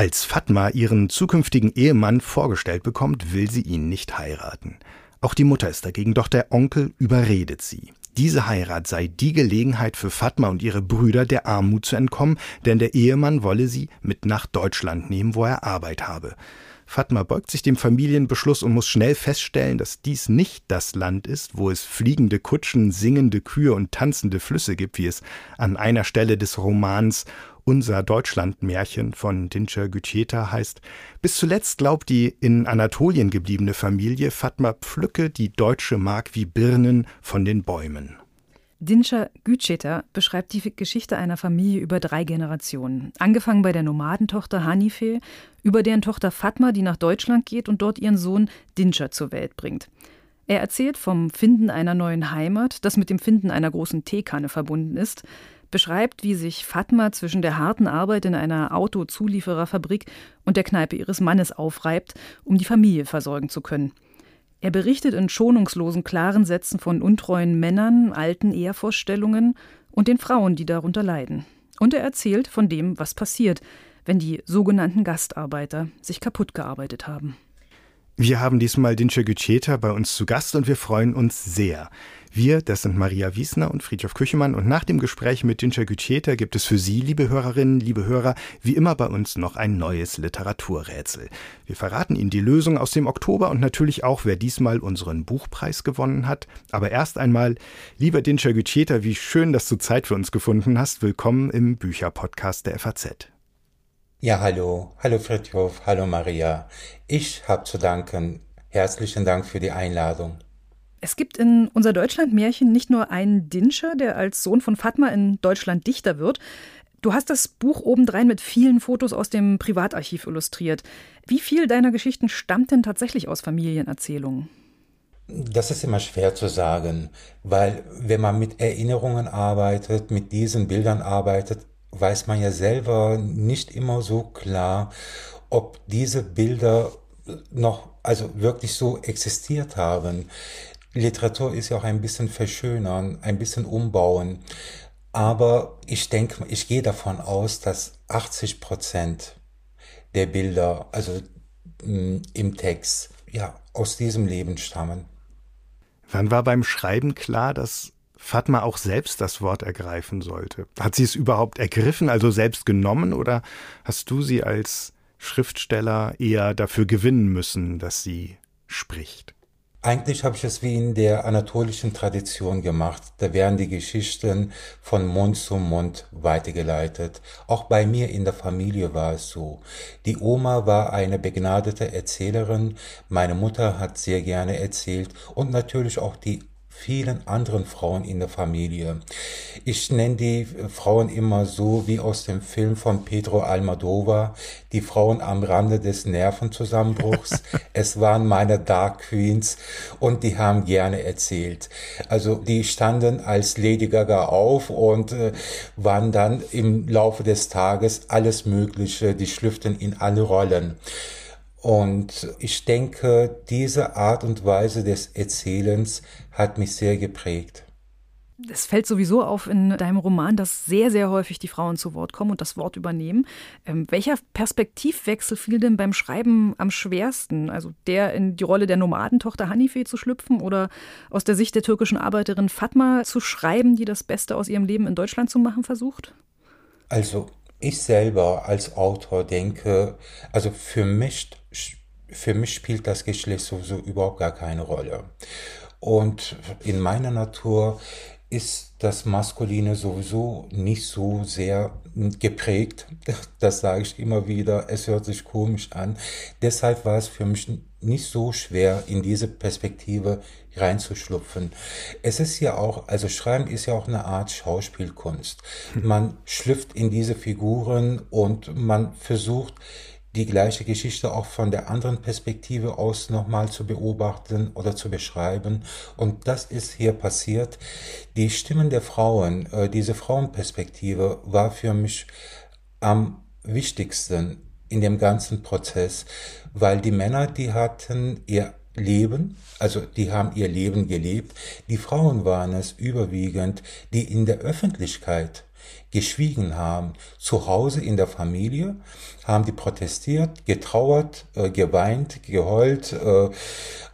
Als Fatma ihren zukünftigen Ehemann vorgestellt bekommt, will sie ihn nicht heiraten. Auch die Mutter ist dagegen, doch der Onkel überredet sie. Diese Heirat sei die Gelegenheit für Fatma und ihre Brüder, der Armut zu entkommen, denn der Ehemann wolle sie mit nach Deutschland nehmen, wo er Arbeit habe. Fatma beugt sich dem Familienbeschluss und muss schnell feststellen, dass dies nicht das Land ist, wo es fliegende Kutschen, singende Kühe und tanzende Flüsse gibt, wie es an einer Stelle des Romans Unser Deutschlandmärchen von Dincer Gütscheta heißt. Bis zuletzt glaubt die in Anatolien gebliebene Familie, Fatma pflücke die deutsche Mark wie Birnen von den Bäumen. Dinça Gütscheta beschreibt die Geschichte einer Familie über drei Generationen. Angefangen bei der Nomadentochter Hanife, über deren Tochter Fatma, die nach Deutschland geht und dort ihren Sohn Dinça zur Welt bringt. Er erzählt vom Finden einer neuen Heimat, das mit dem Finden einer großen Teekanne verbunden ist, beschreibt, wie sich Fatma zwischen der harten Arbeit in einer Autozuliefererfabrik und der Kneipe ihres Mannes aufreibt, um die Familie versorgen zu können. Er berichtet in schonungslosen, klaren Sätzen von untreuen Männern, alten Ehevorstellungen und den Frauen, die darunter leiden. Und er erzählt von dem, was passiert, wenn die sogenannten Gastarbeiter sich kaputt gearbeitet haben. Wir haben diesmal Dince Gütscheta bei uns zu Gast und wir freuen uns sehr. Wir, das sind Maria Wiesner und Friedhof Küchemann und nach dem Gespräch mit Dince Gütscheta gibt es für Sie, liebe Hörerinnen, liebe Hörer, wie immer bei uns noch ein neues Literaturrätsel. Wir verraten Ihnen die Lösung aus dem Oktober und natürlich auch, wer diesmal unseren Buchpreis gewonnen hat. Aber erst einmal, lieber Dince Gütscheta, wie schön, dass du Zeit für uns gefunden hast. Willkommen im Bücherpodcast der FAZ. Ja, hallo. Hallo Friedhof. Hallo Maria. Ich habe zu danken. Herzlichen Dank für die Einladung. Es gibt in unser Deutschlandmärchen nicht nur einen Dinscher, der als Sohn von Fatma in Deutschland Dichter wird. Du hast das Buch obendrein mit vielen Fotos aus dem Privatarchiv illustriert. Wie viel deiner Geschichten stammt denn tatsächlich aus Familienerzählungen? Das ist immer schwer zu sagen, weil wenn man mit Erinnerungen arbeitet, mit diesen Bildern arbeitet, weiß man ja selber nicht immer so klar, ob diese Bilder noch also wirklich so existiert haben. Literatur ist ja auch ein bisschen verschönern, ein bisschen umbauen. Aber ich denke, ich gehe davon aus, dass 80 Prozent der Bilder, also mm, im Text, ja, aus diesem Leben stammen. Wann war beim Schreiben klar, dass Fatma auch selbst das Wort ergreifen sollte. Hat sie es überhaupt ergriffen, also selbst genommen, oder hast du sie als Schriftsteller eher dafür gewinnen müssen, dass sie spricht? Eigentlich habe ich es wie in der anatolischen Tradition gemacht. Da werden die Geschichten von Mund zu Mund weitergeleitet. Auch bei mir in der Familie war es so. Die Oma war eine begnadete Erzählerin, meine Mutter hat sehr gerne erzählt und natürlich auch die vielen anderen Frauen in der Familie. Ich nenne die Frauen immer so wie aus dem Film von Pedro Almodovar, die Frauen am Rande des Nervenzusammenbruchs. es waren meine Dark Queens und die haben gerne erzählt. Also die standen als Lady Gaga auf und äh, waren dann im Laufe des Tages alles Mögliche, die schlüpften in alle Rollen. Und ich denke, diese Art und Weise des Erzählens hat mich sehr geprägt. Es fällt sowieso auf in deinem Roman, dass sehr, sehr häufig die Frauen zu Wort kommen und das Wort übernehmen. Ähm, welcher Perspektivwechsel fiel denn beim Schreiben am schwersten? Also der in die Rolle der Nomadentochter Hanife zu schlüpfen oder aus der Sicht der türkischen Arbeiterin Fatma zu schreiben, die das Beste aus ihrem Leben in Deutschland zu machen versucht? Also ich selber als Autor denke, also für mich, für mich spielt das Geschlecht sowieso überhaupt gar keine Rolle. Und in meiner Natur ist das Maskuline sowieso nicht so sehr geprägt. Das sage ich immer wieder. Es hört sich komisch an. Deshalb war es für mich nicht so schwer, in diese Perspektive reinzuschlupfen. Es ist ja auch, also Schreiben ist ja auch eine Art Schauspielkunst. Man schlüpft in diese Figuren und man versucht, die gleiche Geschichte auch von der anderen Perspektive aus nochmal zu beobachten oder zu beschreiben. Und das ist hier passiert. Die Stimmen der Frauen, äh, diese Frauenperspektive war für mich am wichtigsten in dem ganzen Prozess, weil die Männer, die hatten ihr Leben, also die haben ihr Leben gelebt. Die Frauen waren es überwiegend, die in der Öffentlichkeit geschwiegen haben. Zu Hause in der Familie haben die protestiert, getrauert, äh, geweint, geheult, äh,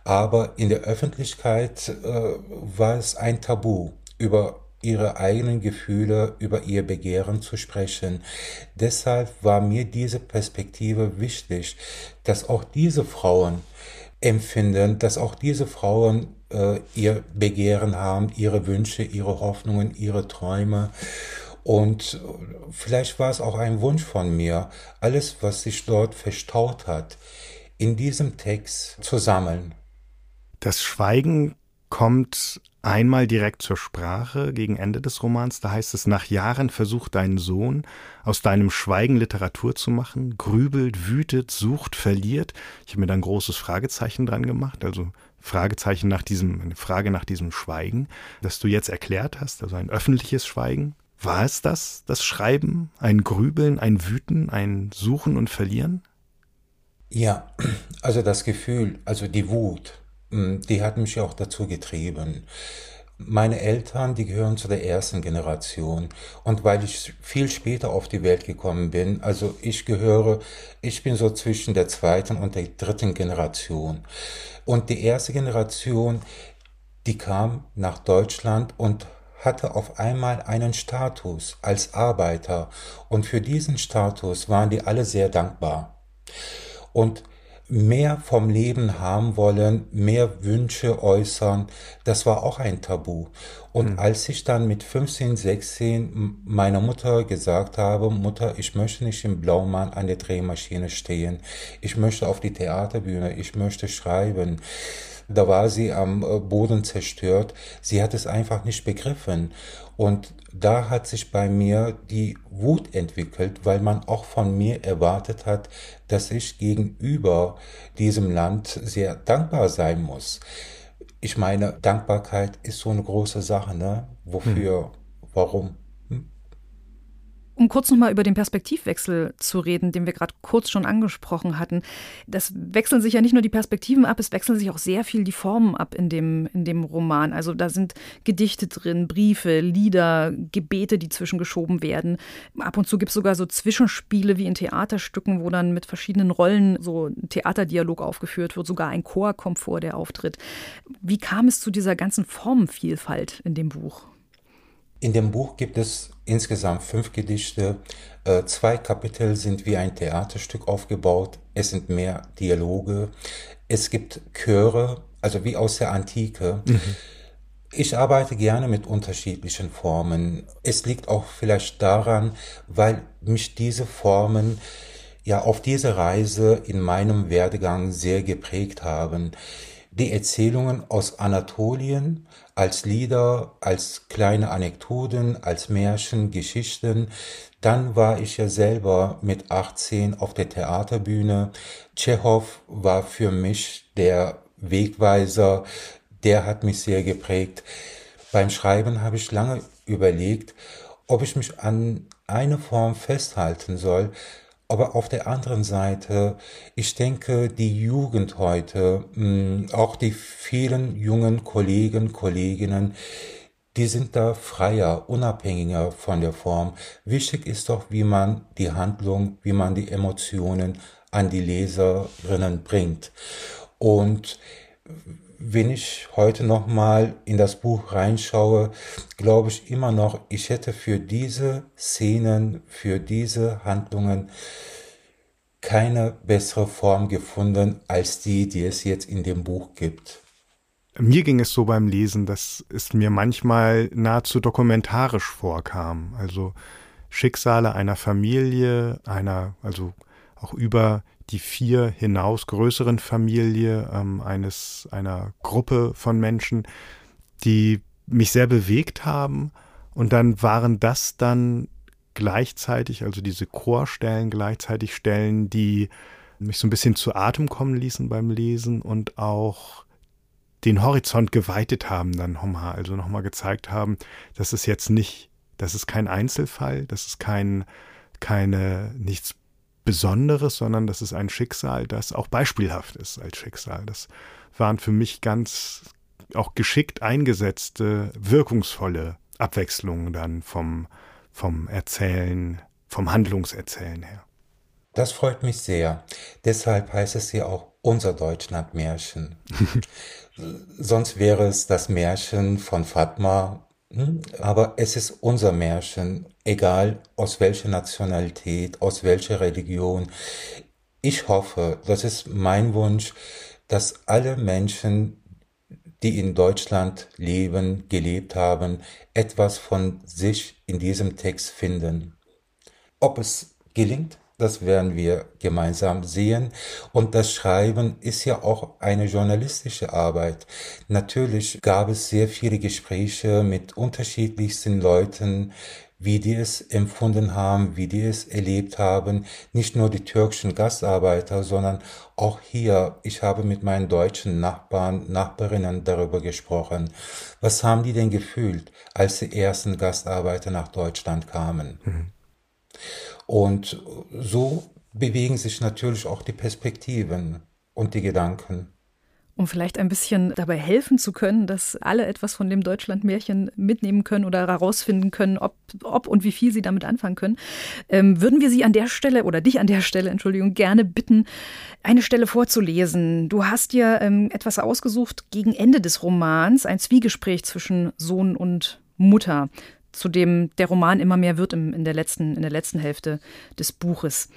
aber in der Öffentlichkeit äh, war es ein Tabu über ihre eigenen Gefühle, über ihr Begehren zu sprechen. Deshalb war mir diese Perspektive wichtig, dass auch diese Frauen empfinden, dass auch diese Frauen äh, ihr Begehren haben, ihre Wünsche, ihre Hoffnungen, ihre Träume. Und vielleicht war es auch ein Wunsch von mir, alles, was sich dort verstaut hat, in diesem Text zu sammeln. Das Schweigen kommt einmal direkt zur Sprache gegen Ende des Romans. Da heißt es, nach Jahren versucht dein Sohn aus deinem Schweigen Literatur zu machen, grübelt, wütet, sucht, verliert. Ich habe mir da ein großes Fragezeichen dran gemacht, also Fragezeichen nach diesem, eine Frage nach diesem Schweigen, das du jetzt erklärt hast, also ein öffentliches Schweigen. War es das, das Schreiben, ein Grübeln, ein Wüten, ein Suchen und Verlieren? Ja, also das Gefühl, also die Wut, hm, die hat mich auch dazu getrieben. Meine Eltern, die gehören zu der ersten Generation. Und weil ich viel später auf die Welt gekommen bin, also ich gehöre, ich bin so zwischen der zweiten und der dritten Generation. Und die erste Generation, die kam nach Deutschland und hatte auf einmal einen Status als Arbeiter und für diesen Status waren die alle sehr dankbar. Und mehr vom Leben haben wollen, mehr Wünsche äußern, das war auch ein Tabu. Und mhm. als ich dann mit 15, 16 meiner Mutter gesagt habe, Mutter, ich möchte nicht im Blaumann an der Drehmaschine stehen, ich möchte auf die Theaterbühne, ich möchte schreiben, da war sie am äh, Boden zerstört. Sie hat es einfach nicht begriffen. Und da hat sich bei mir die Wut entwickelt, weil man auch von mir erwartet hat, dass ich gegenüber diesem Land sehr dankbar sein muss. Ich meine, Dankbarkeit ist so eine große Sache, ne? Wofür, hm. warum? Um kurz nochmal über den Perspektivwechsel zu reden, den wir gerade kurz schon angesprochen hatten. Das wechseln sich ja nicht nur die Perspektiven ab, es wechseln sich auch sehr viel die Formen ab in dem, in dem Roman. Also da sind Gedichte drin, Briefe, Lieder, Gebete, die zwischengeschoben werden. Ab und zu gibt es sogar so Zwischenspiele wie in Theaterstücken, wo dann mit verschiedenen Rollen so ein Theaterdialog aufgeführt wird. Sogar ein Chor kommt vor, der auftritt. Wie kam es zu dieser ganzen Formenvielfalt in dem Buch? In dem Buch gibt es insgesamt fünf Gedichte. Äh, zwei Kapitel sind wie ein Theaterstück aufgebaut. Es sind mehr Dialoge. Es gibt Chöre, also wie aus der Antike. Mhm. Ich arbeite gerne mit unterschiedlichen Formen. Es liegt auch vielleicht daran, weil mich diese Formen ja auf diese Reise in meinem Werdegang sehr geprägt haben. Die Erzählungen aus Anatolien als Lieder, als kleine Anekdoten, als Märchen, Geschichten. Dann war ich ja selber mit 18 auf der Theaterbühne. Tschechow war für mich der Wegweiser, der hat mich sehr geprägt. Beim Schreiben habe ich lange überlegt, ob ich mich an eine Form festhalten soll, aber auf der anderen Seite, ich denke, die Jugend heute, hm, auch die vielen jungen Kollegen, Kolleginnen, die sind da freier, unabhängiger von der Form. Wichtig ist doch, wie man die Handlung, wie man die Emotionen an die Leserinnen bringt. Und wenn ich heute noch mal in das Buch reinschaue, glaube ich immer noch, ich hätte für diese Szenen, für diese Handlungen keine bessere Form gefunden als die, die es jetzt in dem Buch gibt. Mir ging es so beim Lesen, dass es mir manchmal nahezu dokumentarisch vorkam. Also Schicksale einer Familie, einer, also auch über die vier hinaus größeren Familie ähm, eines einer Gruppe von Menschen, die mich sehr bewegt haben. Und dann waren das dann gleichzeitig, also diese Chorstellen gleichzeitig Stellen, die mich so ein bisschen zu Atem kommen ließen beim Lesen und auch den Horizont geweitet haben dann nochmal, also nochmal gezeigt haben, dass es jetzt nicht, das ist kein Einzelfall, das ist kein, keine, nichts Besonderes, sondern das ist ein Schicksal, das auch beispielhaft ist als Schicksal. Das waren für mich ganz auch geschickt eingesetzte, wirkungsvolle Abwechslungen dann vom, vom Erzählen, vom Handlungserzählen her. Das freut mich sehr. Deshalb heißt es ja auch unser Deutschlandmärchen. Sonst wäre es das Märchen von Fatma, hm? aber es ist unser Märchen, egal aus welcher Nationalität, aus welcher Religion. Ich hoffe, das ist mein Wunsch, dass alle Menschen, die in Deutschland leben, gelebt haben, etwas von sich in diesem Text finden. Ob es gelingt, das werden wir gemeinsam sehen. Und das Schreiben ist ja auch eine journalistische Arbeit. Natürlich gab es sehr viele Gespräche mit unterschiedlichsten Leuten, wie die es empfunden haben, wie die es erlebt haben. Nicht nur die türkischen Gastarbeiter, sondern auch hier. Ich habe mit meinen deutschen Nachbarn, Nachbarinnen darüber gesprochen. Was haben die denn gefühlt, als die ersten Gastarbeiter nach Deutschland kamen? Mhm. Und so bewegen sich natürlich auch die Perspektiven und die Gedanken. Um vielleicht ein bisschen dabei helfen zu können, dass alle etwas von dem Deutschlandmärchen mitnehmen können oder herausfinden können, ob, ob und wie viel sie damit anfangen können, ähm, würden wir Sie an der Stelle oder dich an der Stelle, Entschuldigung, gerne bitten, eine Stelle vorzulesen. Du hast dir ähm, etwas ausgesucht gegen Ende des Romans, ein Zwiegespräch zwischen Sohn und Mutter zu dem der Roman immer mehr wird im, in, der letzten, in der letzten Hälfte des Buches.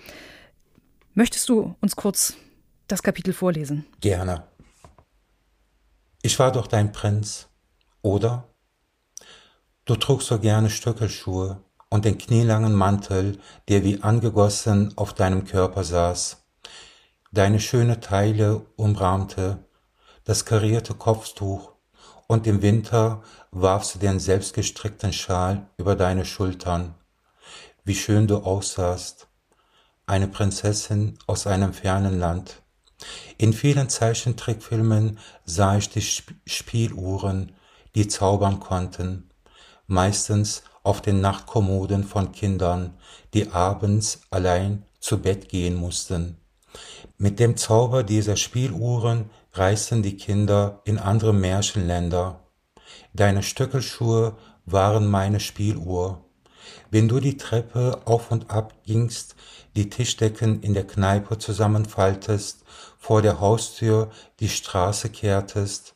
Möchtest du uns kurz das Kapitel vorlesen? Gerne. Ich war doch dein Prinz, oder? Du trugst so gerne Stöckelschuhe und den knielangen Mantel, der wie angegossen auf deinem Körper saß. Deine schöne Teile umrahmte, das karierte Kopftuch und im Winter warfst du den selbstgestrickten Schal über deine Schultern. Wie schön du aussahst, eine Prinzessin aus einem fernen Land. In vielen Zeichentrickfilmen sah ich die Spieluhren, die zaubern konnten, meistens auf den Nachtkommoden von Kindern, die abends allein zu Bett gehen mussten. Mit dem Zauber dieser Spieluhren reisten die Kinder in andere Märchenländer. Deine Stöckelschuhe waren meine Spieluhr. Wenn du die Treppe auf und ab gingst, die Tischdecken in der Kneipe zusammenfaltest, vor der Haustür die Straße kehrtest.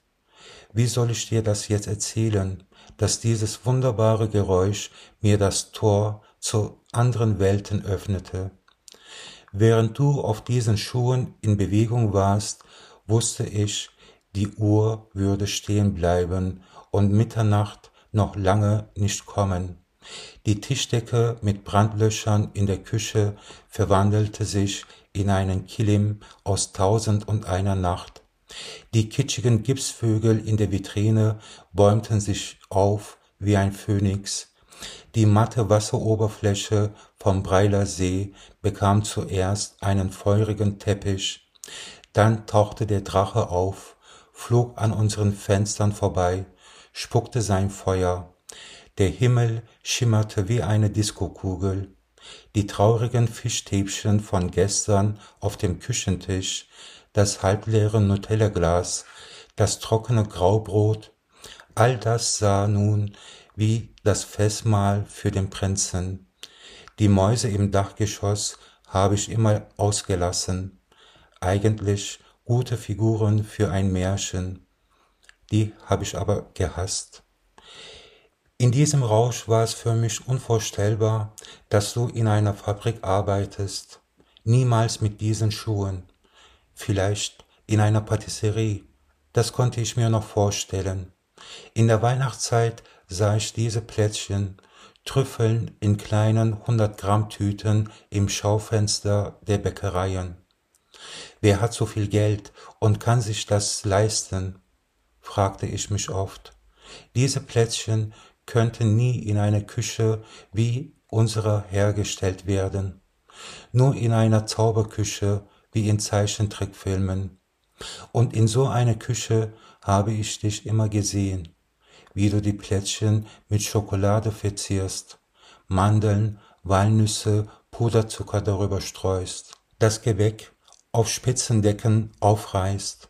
Wie soll ich dir das jetzt erzählen, dass dieses wunderbare Geräusch mir das Tor zu anderen Welten öffnete? Während du auf diesen Schuhen in Bewegung warst, wusste ich, die Uhr würde stehen bleiben und Mitternacht noch lange nicht kommen. Die Tischdecke mit Brandlöchern in der Küche verwandelte sich in einen Kilim aus tausend und einer Nacht. Die kitschigen Gipsvögel in der Vitrine bäumten sich auf wie ein Phönix. Die matte Wasseroberfläche vom Breiler See bekam zuerst einen feurigen Teppich, dann tauchte der Drache auf, flog an unseren Fenstern vorbei, spuckte sein Feuer. Der Himmel schimmerte wie eine Diskokugel. Die traurigen Fischstäbchen von gestern auf dem Küchentisch, das halbleere Nutella-Glas, das trockene Graubrot, all das sah nun wie das Festmahl für den Prinzen. Die Mäuse im Dachgeschoss habe ich immer ausgelassen eigentlich gute Figuren für ein Märchen. Die habe ich aber gehasst. In diesem Rausch war es für mich unvorstellbar, dass du in einer Fabrik arbeitest. Niemals mit diesen Schuhen. Vielleicht in einer Patisserie. Das konnte ich mir noch vorstellen. In der Weihnachtszeit sah ich diese Plätzchen, Trüffeln in kleinen 100 Gramm Tüten im Schaufenster der Bäckereien. Wer hat so viel Geld und kann sich das leisten? fragte ich mich oft. Diese Plätzchen könnten nie in einer Küche wie unsere hergestellt werden, nur in einer Zauberküche wie in Zeichentrickfilmen. Und in so einer Küche habe ich dich immer gesehen, wie du die Plätzchen mit Schokolade verzierst, Mandeln, Walnüsse, Puderzucker darüber streust, das Gebäck auf Spitzendecken aufreißt,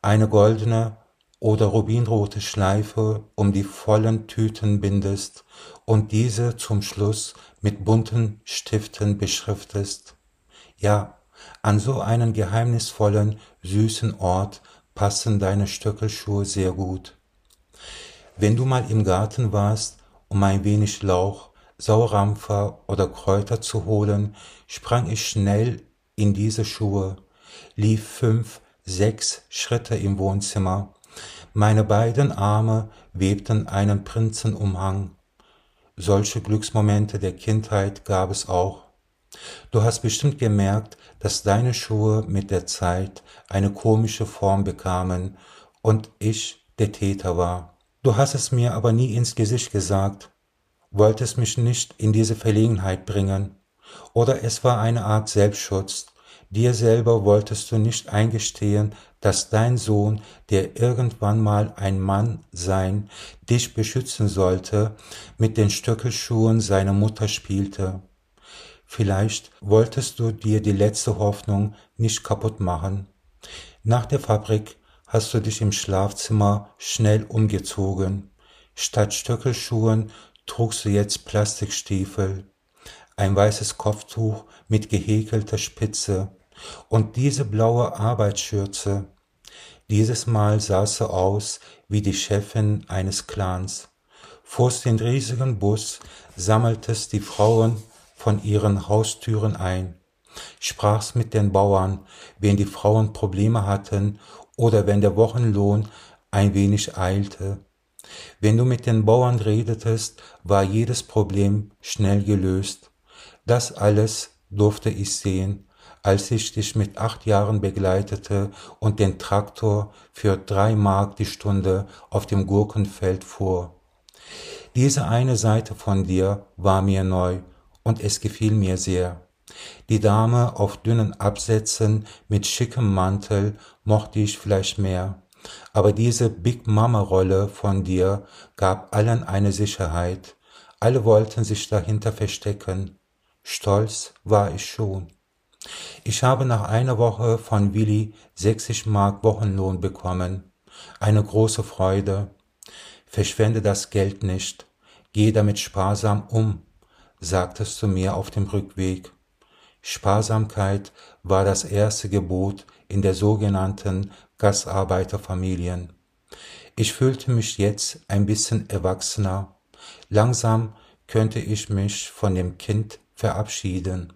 eine goldene oder rubinrote Schleife um die vollen Tüten bindest und diese zum Schluss mit bunten Stiften beschriftest. Ja, an so einen geheimnisvollen, süßen Ort passen deine Stöckelschuhe sehr gut. Wenn du mal im Garten warst, um ein wenig Lauch, Saurampfer oder Kräuter zu holen, sprang ich schnell in diese Schuhe, lief fünf, sechs Schritte im Wohnzimmer. Meine beiden Arme webten einen Prinzenumhang. Solche Glücksmomente der Kindheit gab es auch. Du hast bestimmt gemerkt, dass deine Schuhe mit der Zeit eine komische Form bekamen und ich der Täter war. Du hast es mir aber nie ins Gesicht gesagt, wolltest mich nicht in diese Verlegenheit bringen, oder es war eine Art Selbstschutz, dir selber wolltest du nicht eingestehen, dass dein Sohn, der irgendwann mal ein Mann sein, dich beschützen sollte, mit den Stöckelschuhen seiner Mutter spielte. Vielleicht wolltest du dir die letzte Hoffnung nicht kaputt machen. Nach der Fabrik hast du dich im Schlafzimmer schnell umgezogen. Statt Stöckelschuhen trugst du jetzt Plastikstiefel, ein weißes Kopftuch mit gehäkelter Spitze und diese blaue Arbeitsschürze. Dieses Mal sahst du aus wie die Chefin eines Clans. Fuhrst den riesigen Bus, sammeltest die Frauen von ihren Haustüren ein, sprachst mit den Bauern, wenn die Frauen Probleme hatten oder wenn der Wochenlohn ein wenig eilte. Wenn du mit den Bauern redetest, war jedes Problem schnell gelöst. Das alles durfte ich sehen, als ich dich mit acht Jahren begleitete und den Traktor für drei Mark die Stunde auf dem Gurkenfeld fuhr. Diese eine Seite von dir war mir neu und es gefiel mir sehr. Die Dame auf dünnen Absätzen mit schickem Mantel mochte ich vielleicht mehr, aber diese Big Mama Rolle von dir gab allen eine Sicherheit. Alle wollten sich dahinter verstecken. Stolz war ich schon. Ich habe nach einer Woche von Willi 60 Mark Wochenlohn bekommen. Eine große Freude. Verschwende das Geld nicht. Geh damit sparsam um, sagtest du mir auf dem Rückweg. Sparsamkeit war das erste Gebot in der sogenannten Gastarbeiterfamilien. Ich fühlte mich jetzt ein bisschen erwachsener. Langsam könnte ich mich von dem Kind verabschieden.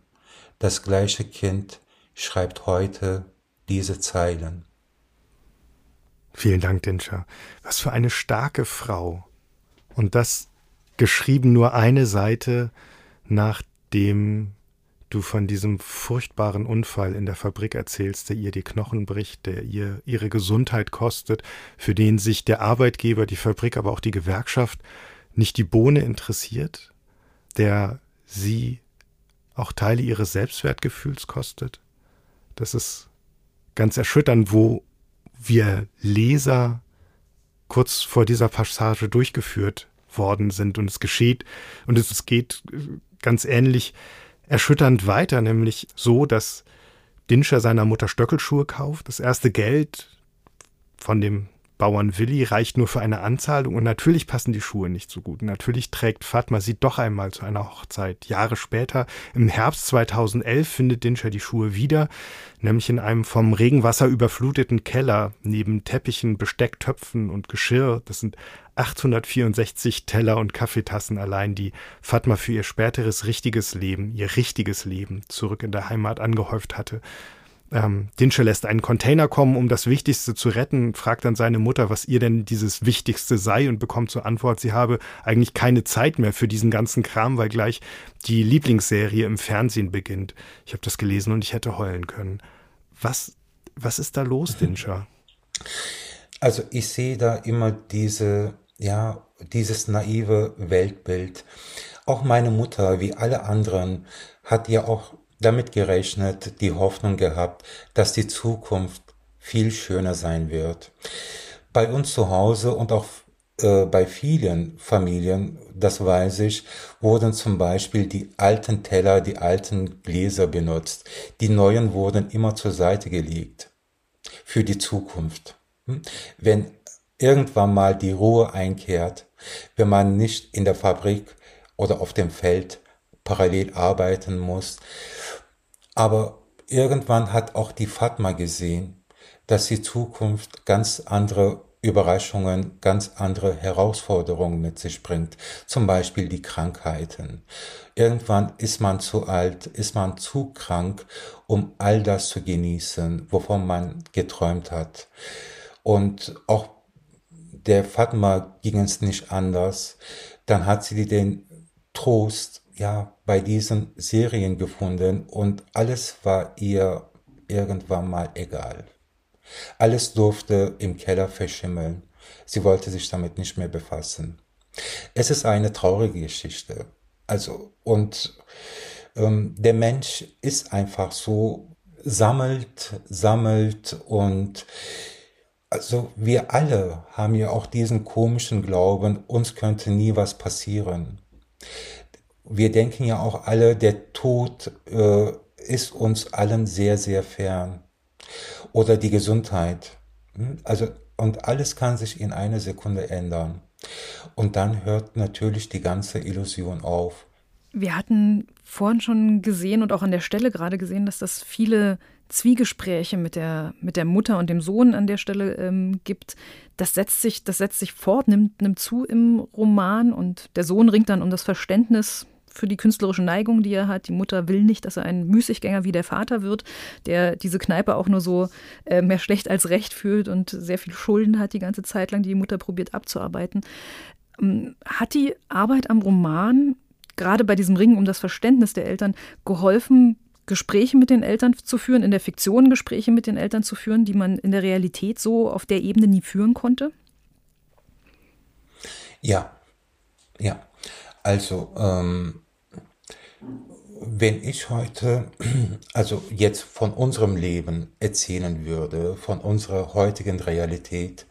Das gleiche Kind schreibt heute diese Zeilen. Vielen Dank, Dinscher. Was für eine starke Frau. Und das geschrieben nur eine Seite nachdem du von diesem furchtbaren Unfall in der Fabrik erzählst, der ihr die Knochen bricht, der ihr ihre Gesundheit kostet, für den sich der Arbeitgeber, die Fabrik, aber auch die Gewerkschaft nicht die Bohne interessiert, der sie auch Teile ihres Selbstwertgefühls kostet. Das ist ganz erschütternd, wo wir Leser kurz vor dieser Passage durchgeführt worden sind und es geschieht und es geht ganz ähnlich erschütternd weiter, nämlich so, dass Dinscher seiner Mutter Stöckelschuhe kauft. Das erste Geld von dem Bauern Willi reicht nur für eine Anzahlung und natürlich passen die Schuhe nicht so gut. Natürlich trägt Fatma sie doch einmal zu einer Hochzeit. Jahre später, im Herbst 2011, findet Dinscher die Schuhe wieder, nämlich in einem vom Regenwasser überfluteten Keller neben Teppichen, Besteck, Töpfen und Geschirr. Das sind 864 Teller und Kaffeetassen allein, die Fatma für ihr späteres richtiges Leben, ihr richtiges Leben zurück in der Heimat angehäuft hatte. Ähm, Dinsche lässt einen Container kommen, um das Wichtigste zu retten, fragt dann seine Mutter, was ihr denn dieses Wichtigste sei und bekommt zur Antwort, sie habe eigentlich keine Zeit mehr für diesen ganzen Kram, weil gleich die Lieblingsserie im Fernsehen beginnt. Ich habe das gelesen und ich hätte heulen können. Was, was ist da los, Dinscher? Also ich sehe da immer diese ja, dieses naive Weltbild. Auch meine Mutter, wie alle anderen, hat ja auch damit gerechnet, die Hoffnung gehabt, dass die Zukunft viel schöner sein wird. Bei uns zu Hause und auch äh, bei vielen Familien, das weiß ich, wurden zum Beispiel die alten Teller, die alten Gläser benutzt. Die neuen wurden immer zur Seite gelegt. Für die Zukunft. Hm? Wenn irgendwann mal die Ruhe einkehrt, wenn man nicht in der Fabrik oder auf dem Feld parallel arbeiten muss. Aber irgendwann hat auch die Fatma gesehen, dass die Zukunft ganz andere Überraschungen, ganz andere Herausforderungen mit sich bringt. Zum Beispiel die Krankheiten. Irgendwann ist man zu alt, ist man zu krank, um all das zu genießen, wovon man geträumt hat. Und auch der Fatma ging es nicht anders. Dann hat sie den Trost, ja, bei diesen Serien gefunden und alles war ihr irgendwann mal egal. Alles durfte im Keller verschimmeln. Sie wollte sich damit nicht mehr befassen. Es ist eine traurige Geschichte. Also, und ähm, der Mensch ist einfach so, sammelt, sammelt und also wir alle haben ja auch diesen komischen Glauben, uns könnte nie was passieren. Wir denken ja auch alle, der Tod äh, ist uns allen sehr, sehr fern oder die Gesundheit. Hm? Also, und alles kann sich in einer Sekunde ändern. Und dann hört natürlich die ganze Illusion auf. Wir hatten vorhin schon gesehen und auch an der Stelle gerade gesehen, dass das viele Zwiegespräche mit der, mit der Mutter und dem Sohn an der Stelle ähm, gibt. Das setzt sich, das setzt sich fort, nimmt, nimmt zu im Roman und der Sohn ringt dann um das Verständnis für die künstlerische Neigung, die er hat. Die Mutter will nicht, dass er ein Müßiggänger wie der Vater wird, der diese Kneipe auch nur so äh, mehr schlecht als recht fühlt und sehr viel Schulden hat die ganze Zeit lang, die die Mutter probiert abzuarbeiten. Ähm, hat die Arbeit am Roman gerade bei diesem Ringen um das Verständnis der Eltern geholfen, Gespräche mit den Eltern zu führen, in der Fiktion Gespräche mit den Eltern zu führen, die man in der Realität so auf der Ebene nie führen konnte? Ja, ja. Also ähm, wenn ich heute, also jetzt von unserem Leben erzählen würde, von unserer heutigen Realität,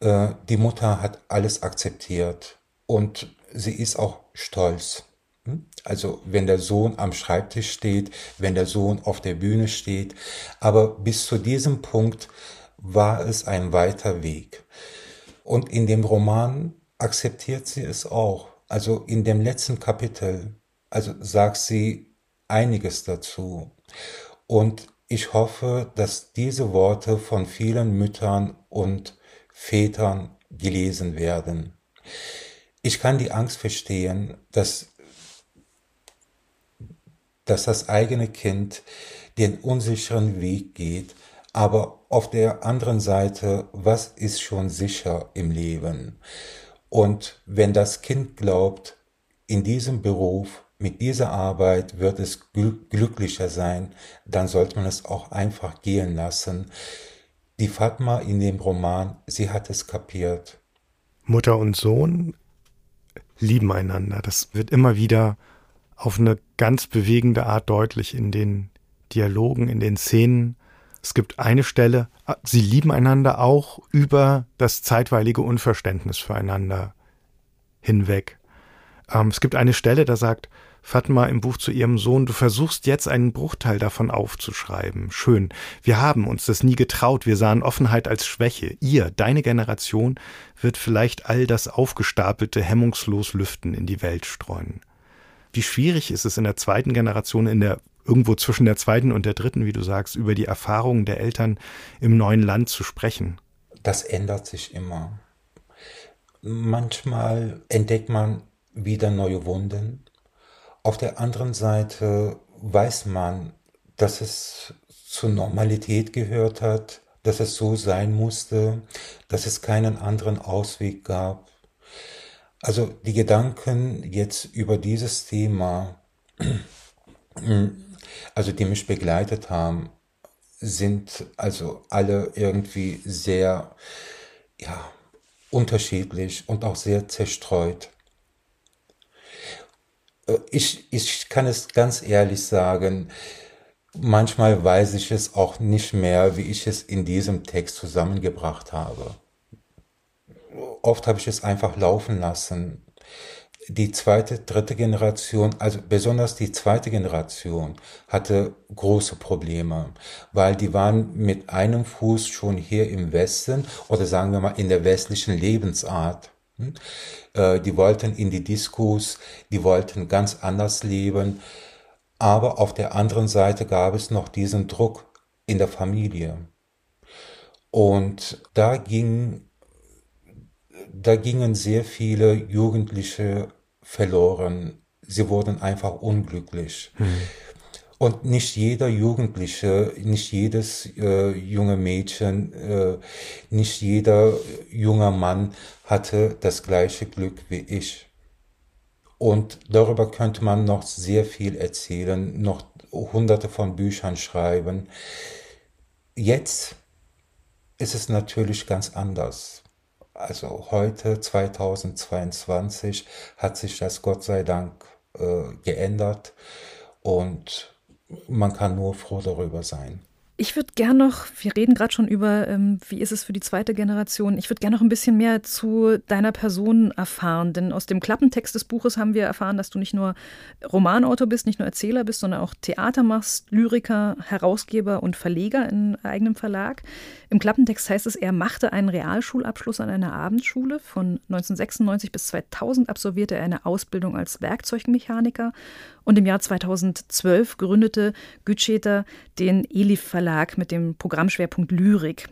äh, die Mutter hat alles akzeptiert und sie ist auch stolz. Hm? Also wenn der Sohn am Schreibtisch steht, wenn der Sohn auf der Bühne steht, aber bis zu diesem Punkt war es ein weiter Weg. Und in dem Roman akzeptiert sie es auch. Also in dem letzten Kapitel also sagt sie einiges dazu. Und ich hoffe, dass diese Worte von vielen Müttern und Vätern gelesen werden. Ich kann die Angst verstehen, dass, dass das eigene Kind den unsicheren Weg geht, aber auf der anderen Seite, was ist schon sicher im Leben? Und wenn das Kind glaubt, in diesem Beruf mit dieser Arbeit wird es glücklicher sein, dann sollte man es auch einfach gehen lassen. Die Fatma in dem Roman, sie hat es kapiert. Mutter und Sohn lieben einander. Das wird immer wieder auf eine ganz bewegende Art deutlich in den Dialogen, in den Szenen. Es gibt eine Stelle, ah, sie lieben einander auch über das zeitweilige Unverständnis füreinander hinweg. Ähm, es gibt eine Stelle, da sagt Fatma im Buch zu ihrem Sohn, du versuchst jetzt einen Bruchteil davon aufzuschreiben. Schön. Wir haben uns das nie getraut. Wir sahen Offenheit als Schwäche. Ihr, deine Generation, wird vielleicht all das Aufgestapelte hemmungslos lüften, in die Welt streuen. Wie schwierig ist es in der zweiten Generation, in der irgendwo zwischen der zweiten und der dritten, wie du sagst, über die Erfahrungen der Eltern im neuen Land zu sprechen? Das ändert sich immer. Manchmal entdeckt man wieder neue Wunden, auf der anderen Seite weiß man, dass es zur Normalität gehört hat, dass es so sein musste, dass es keinen anderen Ausweg gab. Also die Gedanken jetzt über dieses Thema, also die mich begleitet haben, sind also alle irgendwie sehr, ja, unterschiedlich und auch sehr zerstreut. Äh, ich, ich kann es ganz ehrlich sagen, manchmal weiß ich es auch nicht mehr, wie ich es in diesem Text zusammengebracht habe. oft habe ich es einfach laufen lassen. Die zweite, dritte Generation, also besonders die zweite Generation, hatte große Probleme, weil die waren mit einem Fuß schon hier im Westen oder sagen wir mal in der westlichen Lebensart. Hm? Äh, die wollten in die Diskos, die wollten ganz anders leben. Aber auf der anderen Seite gab es noch diesen Druck in der Familie. Und da ging, da gingen sehr viele Jugendliche verloren. Sie wurden einfach unglücklich. Hm. Und nicht jeder Jugendliche, nicht jedes äh, junge Mädchen, äh, nicht jeder junger Mann hatte das gleiche Glück wie ich. Und darüber könnte man noch sehr viel erzählen, noch hunderte von Büchern schreiben. Jetzt ist es natürlich ganz anders. Also heute, 2022, hat sich das Gott sei Dank äh, geändert und man kann nur froh darüber sein. Ich würde gern noch, wir reden gerade schon über, ähm, wie ist es für die zweite Generation, ich würde gern noch ein bisschen mehr zu deiner Person erfahren, denn aus dem Klappentext des Buches haben wir erfahren, dass du nicht nur Romanautor bist, nicht nur Erzähler bist, sondern auch Theater machst, Lyriker, Herausgeber und Verleger in eigenem Verlag. Im Klappentext heißt es, er machte einen Realschulabschluss an einer Abendschule. Von 1996 bis 2000 absolvierte er eine Ausbildung als Werkzeugmechaniker und im Jahr 2012 gründete Gütscheter den Elif Verlag mit dem Programmschwerpunkt Lyrik.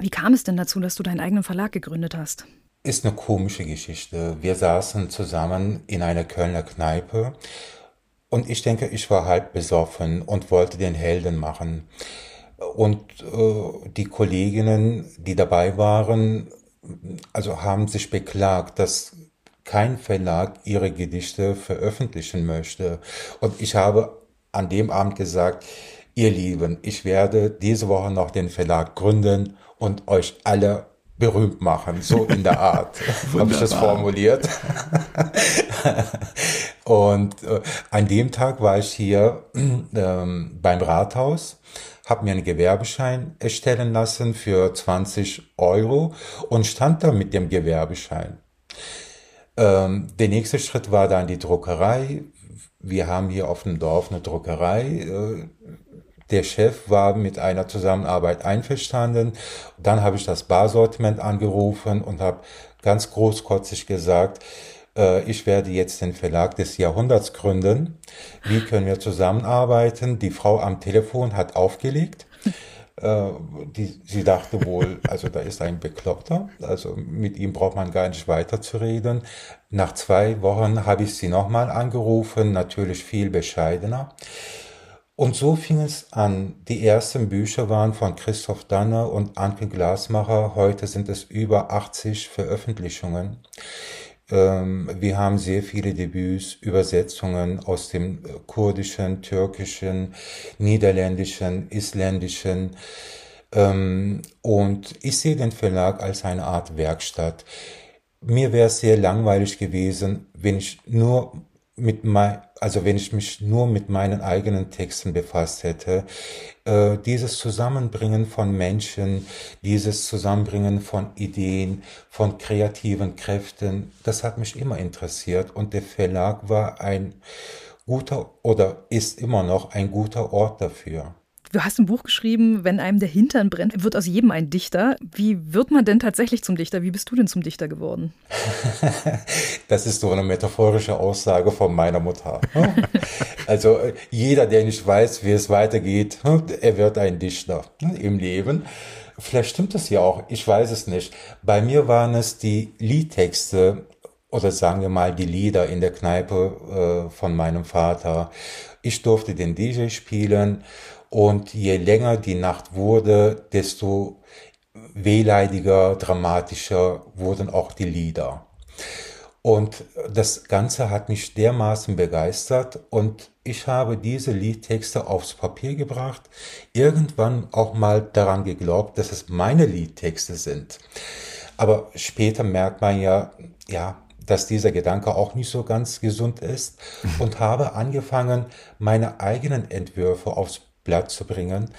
Wie kam es denn dazu, dass du deinen eigenen Verlag gegründet hast? Ist eine komische Geschichte. Wir saßen zusammen in einer Kölner Kneipe und ich denke, ich war halb besoffen und wollte den Helden machen. Und äh, die Kolleginnen, die dabei waren, also haben sich beklagt, dass kein Verlag ihre Gedichte veröffentlichen möchte. Und ich habe an dem Abend gesagt, ihr Lieben, ich werde diese Woche noch den Verlag gründen und euch alle berühmt machen, so in der Art, habe ich das formuliert. und äh, an dem Tag war ich hier ähm, beim Rathaus, habe mir einen Gewerbeschein erstellen lassen für 20 Euro und stand da mit dem Gewerbeschein. Ähm, der nächste Schritt war dann die Druckerei. Wir haben hier auf dem Dorf eine Druckerei. Äh, der Chef war mit einer Zusammenarbeit einverstanden. Dann habe ich das Barsortiment angerufen und habe ganz großkotzig gesagt, äh, ich werde jetzt den Verlag des Jahrhunderts gründen. Wie können wir zusammenarbeiten? Die Frau am Telefon hat aufgelegt. Äh, die, sie dachte wohl, also da ist ein Bekloppter, also mit ihm braucht man gar nicht weiterzureden. Nach zwei Wochen habe ich sie nochmal angerufen, natürlich viel bescheidener. Und so fing es an. Die ersten Bücher waren von Christoph Danner und Anke Glasmacher. Heute sind es über 80 Veröffentlichungen. Ähm, wir haben sehr viele Debüts, Übersetzungen aus dem äh, kurdischen, türkischen, niederländischen, isländischen. Ähm, und ich sehe den Verlag als eine Art Werkstatt. Mir wäre es sehr langweilig gewesen, wenn ich nur mit mein, also wenn ich mich nur mit meinen eigenen Texten befasst hätte, äh, dieses Zusammenbringen von Menschen, dieses Zusammenbringen von Ideen, von kreativen Kräften, das hat mich immer interessiert und der Verlag war ein guter oder ist immer noch ein guter Ort dafür. Du hast ein Buch geschrieben, wenn einem der Hintern brennt, wird aus jedem ein Dichter. Wie wird man denn tatsächlich zum Dichter? Wie bist du denn zum Dichter geworden? das ist so eine metaphorische Aussage von meiner Mutter. also jeder, der nicht weiß, wie es weitergeht, er wird ein Dichter im Leben. Vielleicht stimmt es ja auch, ich weiß es nicht. Bei mir waren es die Liedtexte oder sagen wir mal die Lieder in der Kneipe äh, von meinem Vater. Ich durfte den DJ spielen und je länger die Nacht wurde, desto wehleidiger, dramatischer wurden auch die Lieder. Und das Ganze hat mich dermaßen begeistert und ich habe diese Liedtexte aufs Papier gebracht, irgendwann auch mal daran geglaubt, dass es meine Liedtexte sind. Aber später merkt man ja, ja, dass dieser Gedanke auch nicht so ganz gesund ist und habe angefangen, meine eigenen Entwürfe aufs Blatt zu bringen.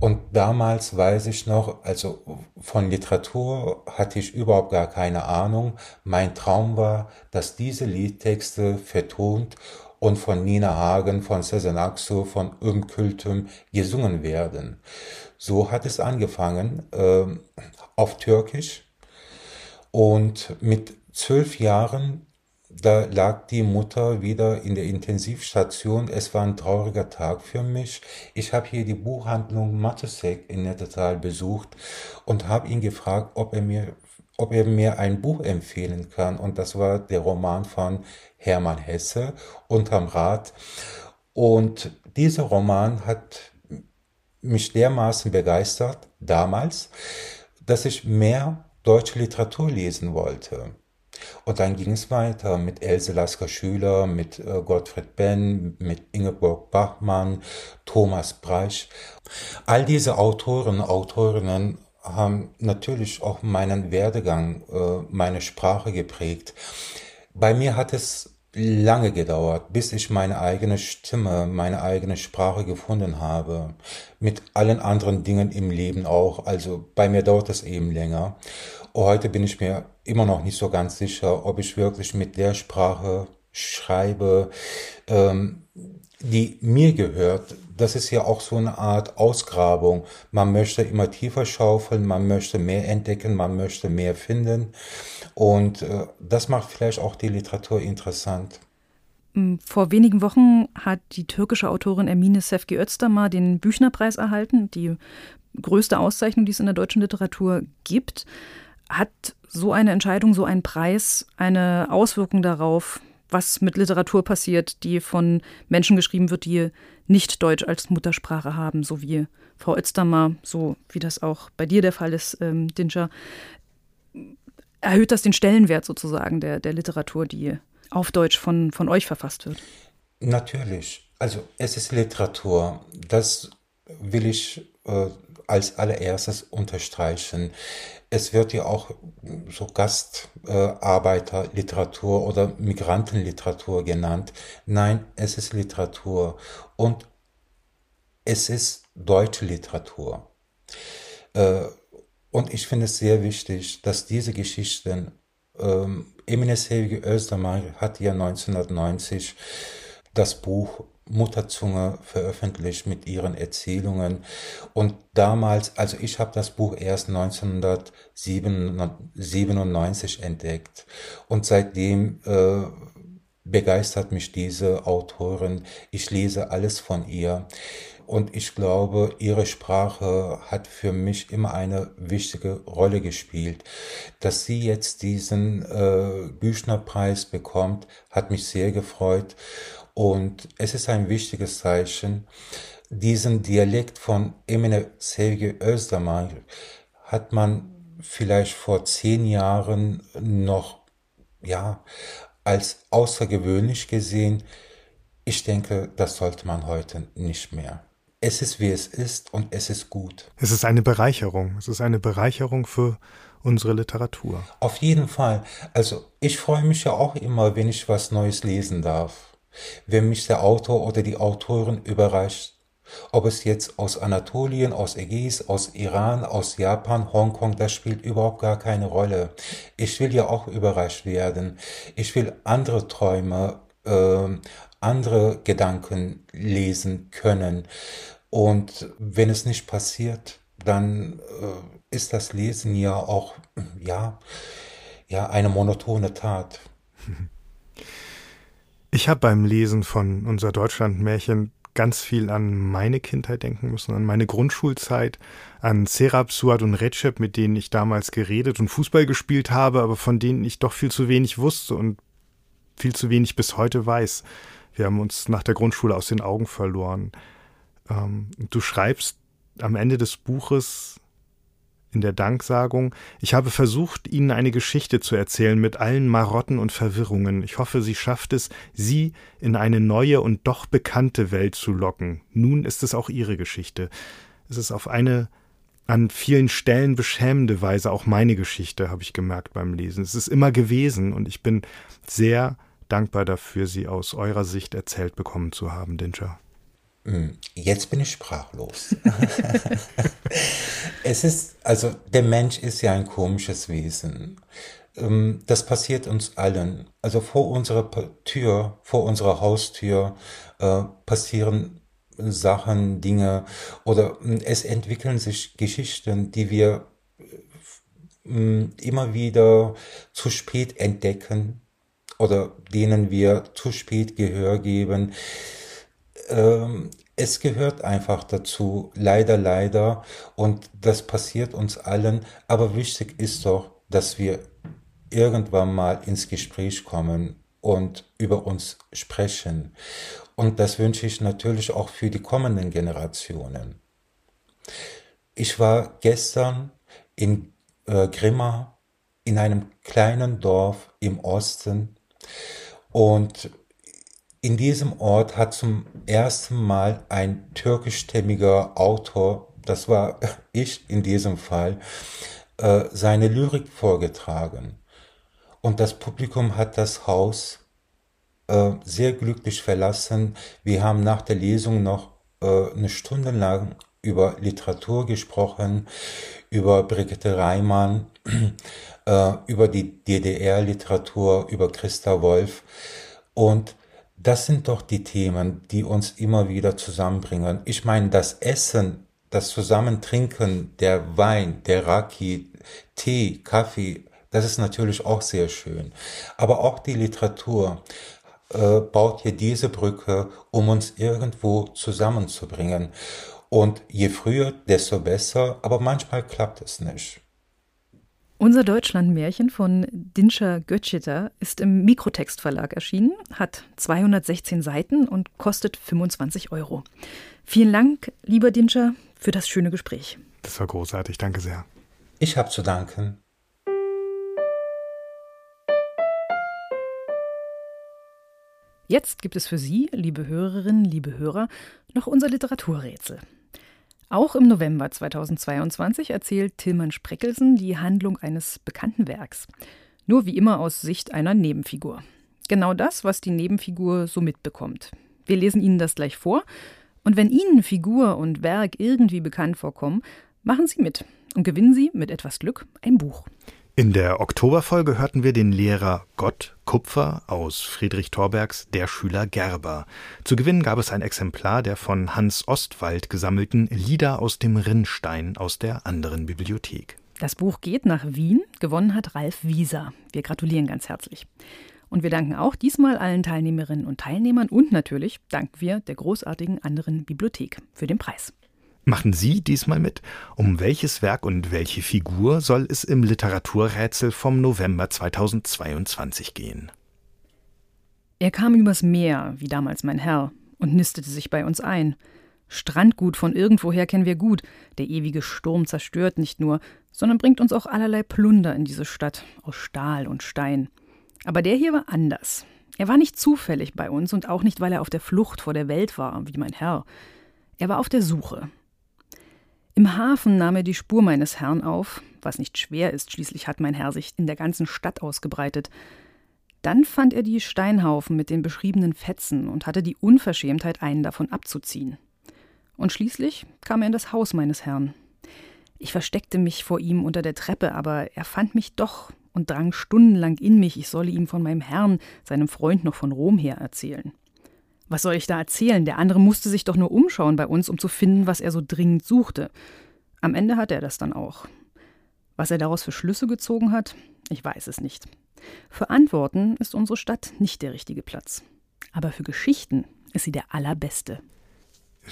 Und damals weiß ich noch, also von Literatur hatte ich überhaupt gar keine Ahnung. Mein Traum war, dass diese Liedtexte vertont und von Nina Hagen, von Sezen Aksu, von Umkültüm gesungen werden. So hat es angefangen äh, auf Türkisch und mit zwölf Jahren da lag die Mutter wieder in der Intensivstation. Es war ein trauriger Tag für mich. Ich habe hier die Buchhandlung Mattesek in Nettetal besucht und habe ihn gefragt, ob er mir ob er mir ein Buch empfehlen kann. Und das war der Roman von Hermann Hesse, Unterm Rad. Und dieser Roman hat mich dermaßen begeistert damals, dass ich mehr deutsche Literatur lesen wollte. Und dann ging es weiter mit Else Lasker Schüler, mit äh, Gottfried Benn, mit Ingeborg Bachmann, Thomas Breich. All diese Autoren, Autorinnen haben natürlich auch meinen Werdegang, äh, meine Sprache geprägt. Bei mir hat es lange gedauert, bis ich meine eigene Stimme, meine eigene Sprache gefunden habe. Mit allen anderen Dingen im Leben auch. Also bei mir dauert es eben länger. Heute bin ich mir immer noch nicht so ganz sicher, ob ich wirklich mit der Sprache schreibe, ähm, die mir gehört. Das ist ja auch so eine Art Ausgrabung. Man möchte immer tiefer schaufeln, man möchte mehr entdecken, man möchte mehr finden. Und äh, das macht vielleicht auch die Literatur interessant. Mm, vor wenigen Wochen hat die türkische Autorin Emine Sefki Özdemir den Büchnerpreis erhalten, die größte Auszeichnung, die es in der deutschen Literatur gibt. Hat so eine Entscheidung, so ein Preis eine Auswirkung darauf, was mit Literatur passiert, die von Menschen geschrieben wird, die nicht Deutsch als Muttersprache haben, so wie Frau Özdammer, so wie das auch bei dir der Fall ist, ähm, Dinscher. Erhöht das den Stellenwert sozusagen der, der Literatur, die auf Deutsch von, von euch verfasst wird? Natürlich. Also es ist Literatur. Das will ich äh, als allererstes unterstreichen. Es wird ja auch so Gastarbeiterliteratur äh, oder Migrantenliteratur genannt. Nein, es ist Literatur und es ist deutsche Literatur. Äh, und ich finde es sehr wichtig, dass diese Geschichten, ähm, Emine Sevgi Özdemir hat ja 1990 das Buch Mutterzunge veröffentlicht mit ihren Erzählungen. Und damals, also ich habe das Buch erst 1997 entdeckt. Und seitdem äh, begeistert mich diese Autorin. Ich lese alles von ihr. Und ich glaube, ihre Sprache hat für mich immer eine wichtige Rolle gespielt. Dass sie jetzt diesen äh, Büchnerpreis bekommt, hat mich sehr gefreut. Und es ist ein wichtiges Zeichen. Diesen Dialekt von Emine Sevgi Özdemir hat man vielleicht vor zehn Jahren noch, ja, als außergewöhnlich gesehen. Ich denke, das sollte man heute nicht mehr. Es ist, wie es ist und es ist gut. Es ist eine Bereicherung. Es ist eine Bereicherung für unsere Literatur. Auf jeden Fall. Also ich freue mich ja auch immer, wenn ich was Neues lesen darf wenn mich der Autor oder die Autorin überrascht. Ob es jetzt aus Anatolien, aus Ägäis, aus Iran, aus Japan, Hongkong, das spielt überhaupt gar keine Rolle. Ich will ja auch überrascht werden. Ich will andere Träume, äh, andere Gedanken lesen können. Und wenn es nicht passiert, dann äh, ist das Lesen ja auch, ja, ja, eine monotone Tat. Ich habe beim Lesen von unser Deutschlandmärchen ganz viel an meine Kindheit denken müssen, an meine Grundschulzeit, an Serap, Suat und Recep, mit denen ich damals geredet und Fußball gespielt habe, aber von denen ich doch viel zu wenig wusste und viel zu wenig bis heute weiß. Wir haben uns nach der Grundschule aus den Augen verloren. Ähm, du schreibst am Ende des Buches in der Danksagung. Ich habe versucht, Ihnen eine Geschichte zu erzählen mit allen Marotten und Verwirrungen. Ich hoffe, sie schafft es, Sie in eine neue und doch bekannte Welt zu locken. Nun ist es auch Ihre Geschichte. Es ist auf eine an vielen Stellen beschämende Weise auch meine Geschichte, habe ich gemerkt beim Lesen. Es ist immer gewesen und ich bin sehr dankbar dafür, sie aus eurer Sicht erzählt bekommen zu haben, Dinscher. Hm, jetzt bin ich sprachlos. es ist, also der Mensch ist ja ein komisches Wesen. Ähm, das passiert uns allen. Also vor unserer Tür, vor unserer Haustür äh, passieren Sachen, Dinge oder hm, es entwickeln sich Geschichten, die wir hm, immer wieder zu spät entdecken oder denen wir zu spät Gehör geben ähm, es gehört einfach dazu, leider, leider, und das passiert uns allen, aber wichtig ist doch, dass wir irgendwann mal ins Gespräch kommen und über uns sprechen. Und das wünsche ich natürlich auch für die kommenden Generationen. Ich war gestern in äh, Grimma in einem kleinen Dorf im Osten und in diesem Ort hat zum ersten Mal ein türkischstämmiger Autor, das war ich in diesem Fall, äh, seine Lyrik vorgetragen. Und das Publikum hat das Haus äh, sehr glücklich verlassen. Wir haben nach der Lesung noch äh, eine Stunde lang über Literatur gesprochen, über Brigitte Reimann, über die DDR-Literatur, über Christa Wolf. Und das sind doch die Themen, die uns immer wieder zusammenbringen. Ich meine, das Essen, das Zusammentrinken, der Wein, der Raki, Tee, Kaffee, das ist natürlich auch sehr schön. Aber auch die Literatur äh, baut hier diese Brücke, um uns irgendwo zusammenzubringen. Und je früher, desto besser, aber manchmal klappt es nicht. Unser Deutschlandmärchen von Dinscher Götschiter ist im Mikrotextverlag erschienen, hat 216 Seiten und kostet 25 Euro. Vielen Dank, lieber Dinscher, für das schöne Gespräch. Das war großartig, danke sehr. Ich habe zu danken. Jetzt gibt es für Sie, liebe Hörerinnen, liebe Hörer, noch unser Literaturrätsel. Auch im November 2022 erzählt Tilman Spreckelsen die Handlung eines bekannten Werks. Nur wie immer aus Sicht einer Nebenfigur. Genau das, was die Nebenfigur so mitbekommt. Wir lesen Ihnen das gleich vor. Und wenn Ihnen Figur und Werk irgendwie bekannt vorkommen, machen Sie mit und gewinnen Sie mit etwas Glück ein Buch. In der Oktoberfolge hörten wir den Lehrer Gott Kupfer aus Friedrich Thorbergs Der Schüler Gerber. Zu gewinnen gab es ein Exemplar der von Hans Ostwald gesammelten Lieder aus dem Rinnstein aus der anderen Bibliothek. Das Buch geht nach Wien. Gewonnen hat Ralf Wieser. Wir gratulieren ganz herzlich. Und wir danken auch diesmal allen Teilnehmerinnen und Teilnehmern und natürlich danken wir der großartigen anderen Bibliothek für den Preis. Machen Sie diesmal mit? Um welches Werk und welche Figur soll es im Literaturrätsel vom November 2022 gehen? Er kam übers Meer, wie damals mein Herr, und nistete sich bei uns ein. Strandgut von irgendwoher kennen wir gut. Der ewige Sturm zerstört nicht nur, sondern bringt uns auch allerlei Plunder in diese Stadt aus Stahl und Stein. Aber der hier war anders. Er war nicht zufällig bei uns und auch nicht, weil er auf der Flucht vor der Welt war, wie mein Herr. Er war auf der Suche. Im Hafen nahm er die Spur meines Herrn auf, was nicht schwer ist, schließlich hat mein Herr sich in der ganzen Stadt ausgebreitet. Dann fand er die Steinhaufen mit den beschriebenen Fetzen und hatte die Unverschämtheit, einen davon abzuziehen. Und schließlich kam er in das Haus meines Herrn. Ich versteckte mich vor ihm unter der Treppe, aber er fand mich doch und drang stundenlang in mich, ich solle ihm von meinem Herrn, seinem Freund noch von Rom her erzählen. Was soll ich da erzählen? Der andere musste sich doch nur umschauen bei uns, um zu finden, was er so dringend suchte. Am Ende hat er das dann auch. Was er daraus für Schlüsse gezogen hat, ich weiß es nicht. Für Antworten ist unsere Stadt nicht der richtige Platz. Aber für Geschichten ist sie der allerbeste.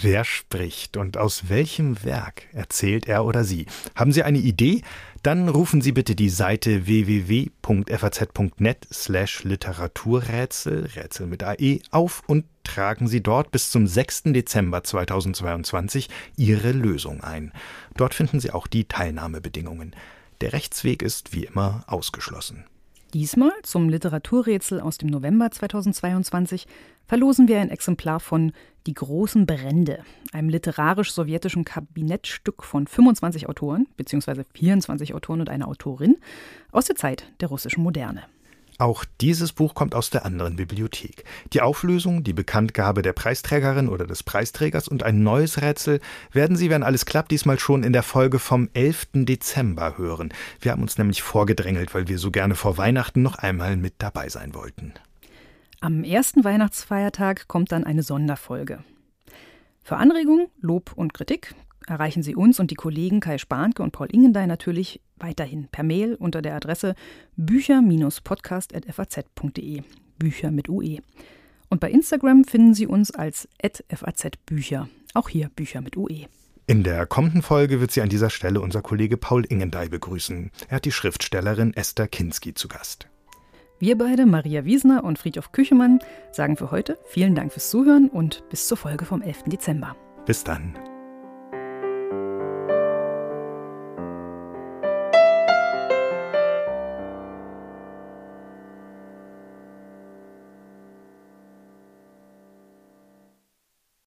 Wer spricht und aus welchem Werk erzählt er oder sie? Haben Sie eine Idee? Dann rufen Sie bitte die Seite www.faz.net slash Literaturrätsel, Rätsel mit AE, auf und tragen Sie dort bis zum 6. Dezember 2022 Ihre Lösung ein. Dort finden Sie auch die Teilnahmebedingungen. Der Rechtsweg ist wie immer ausgeschlossen. Diesmal zum Literaturrätsel aus dem November 2022 verlosen wir ein Exemplar von Die großen Brände, einem literarisch-sowjetischen Kabinettstück von 25 Autoren, beziehungsweise 24 Autoren und einer Autorin aus der Zeit der russischen Moderne. Auch dieses Buch kommt aus der anderen Bibliothek. Die Auflösung, die Bekanntgabe der Preisträgerin oder des Preisträgers und ein neues Rätsel werden Sie, wenn alles klappt, diesmal schon in der Folge vom 11. Dezember hören. Wir haben uns nämlich vorgedrängelt, weil wir so gerne vor Weihnachten noch einmal mit dabei sein wollten. Am ersten Weihnachtsfeiertag kommt dann eine Sonderfolge. Für Anregungen, Lob und Kritik erreichen Sie uns und die Kollegen Kai Spanke und Paul Ingendey natürlich weiterhin per Mail unter der Adresse bücher-podcast.faz.de. Bücher mit UE. Und bei Instagram finden Sie uns als @fazbücher. Auch hier Bücher mit UE. In der kommenden Folge wird Sie an dieser Stelle unser Kollege Paul Ingendey begrüßen. Er hat die Schriftstellerin Esther Kinski zu Gast. Wir beide, Maria Wiesner und Friedhof Küchemann, sagen für heute vielen Dank fürs Zuhören und bis zur Folge vom 11. Dezember. Bis dann.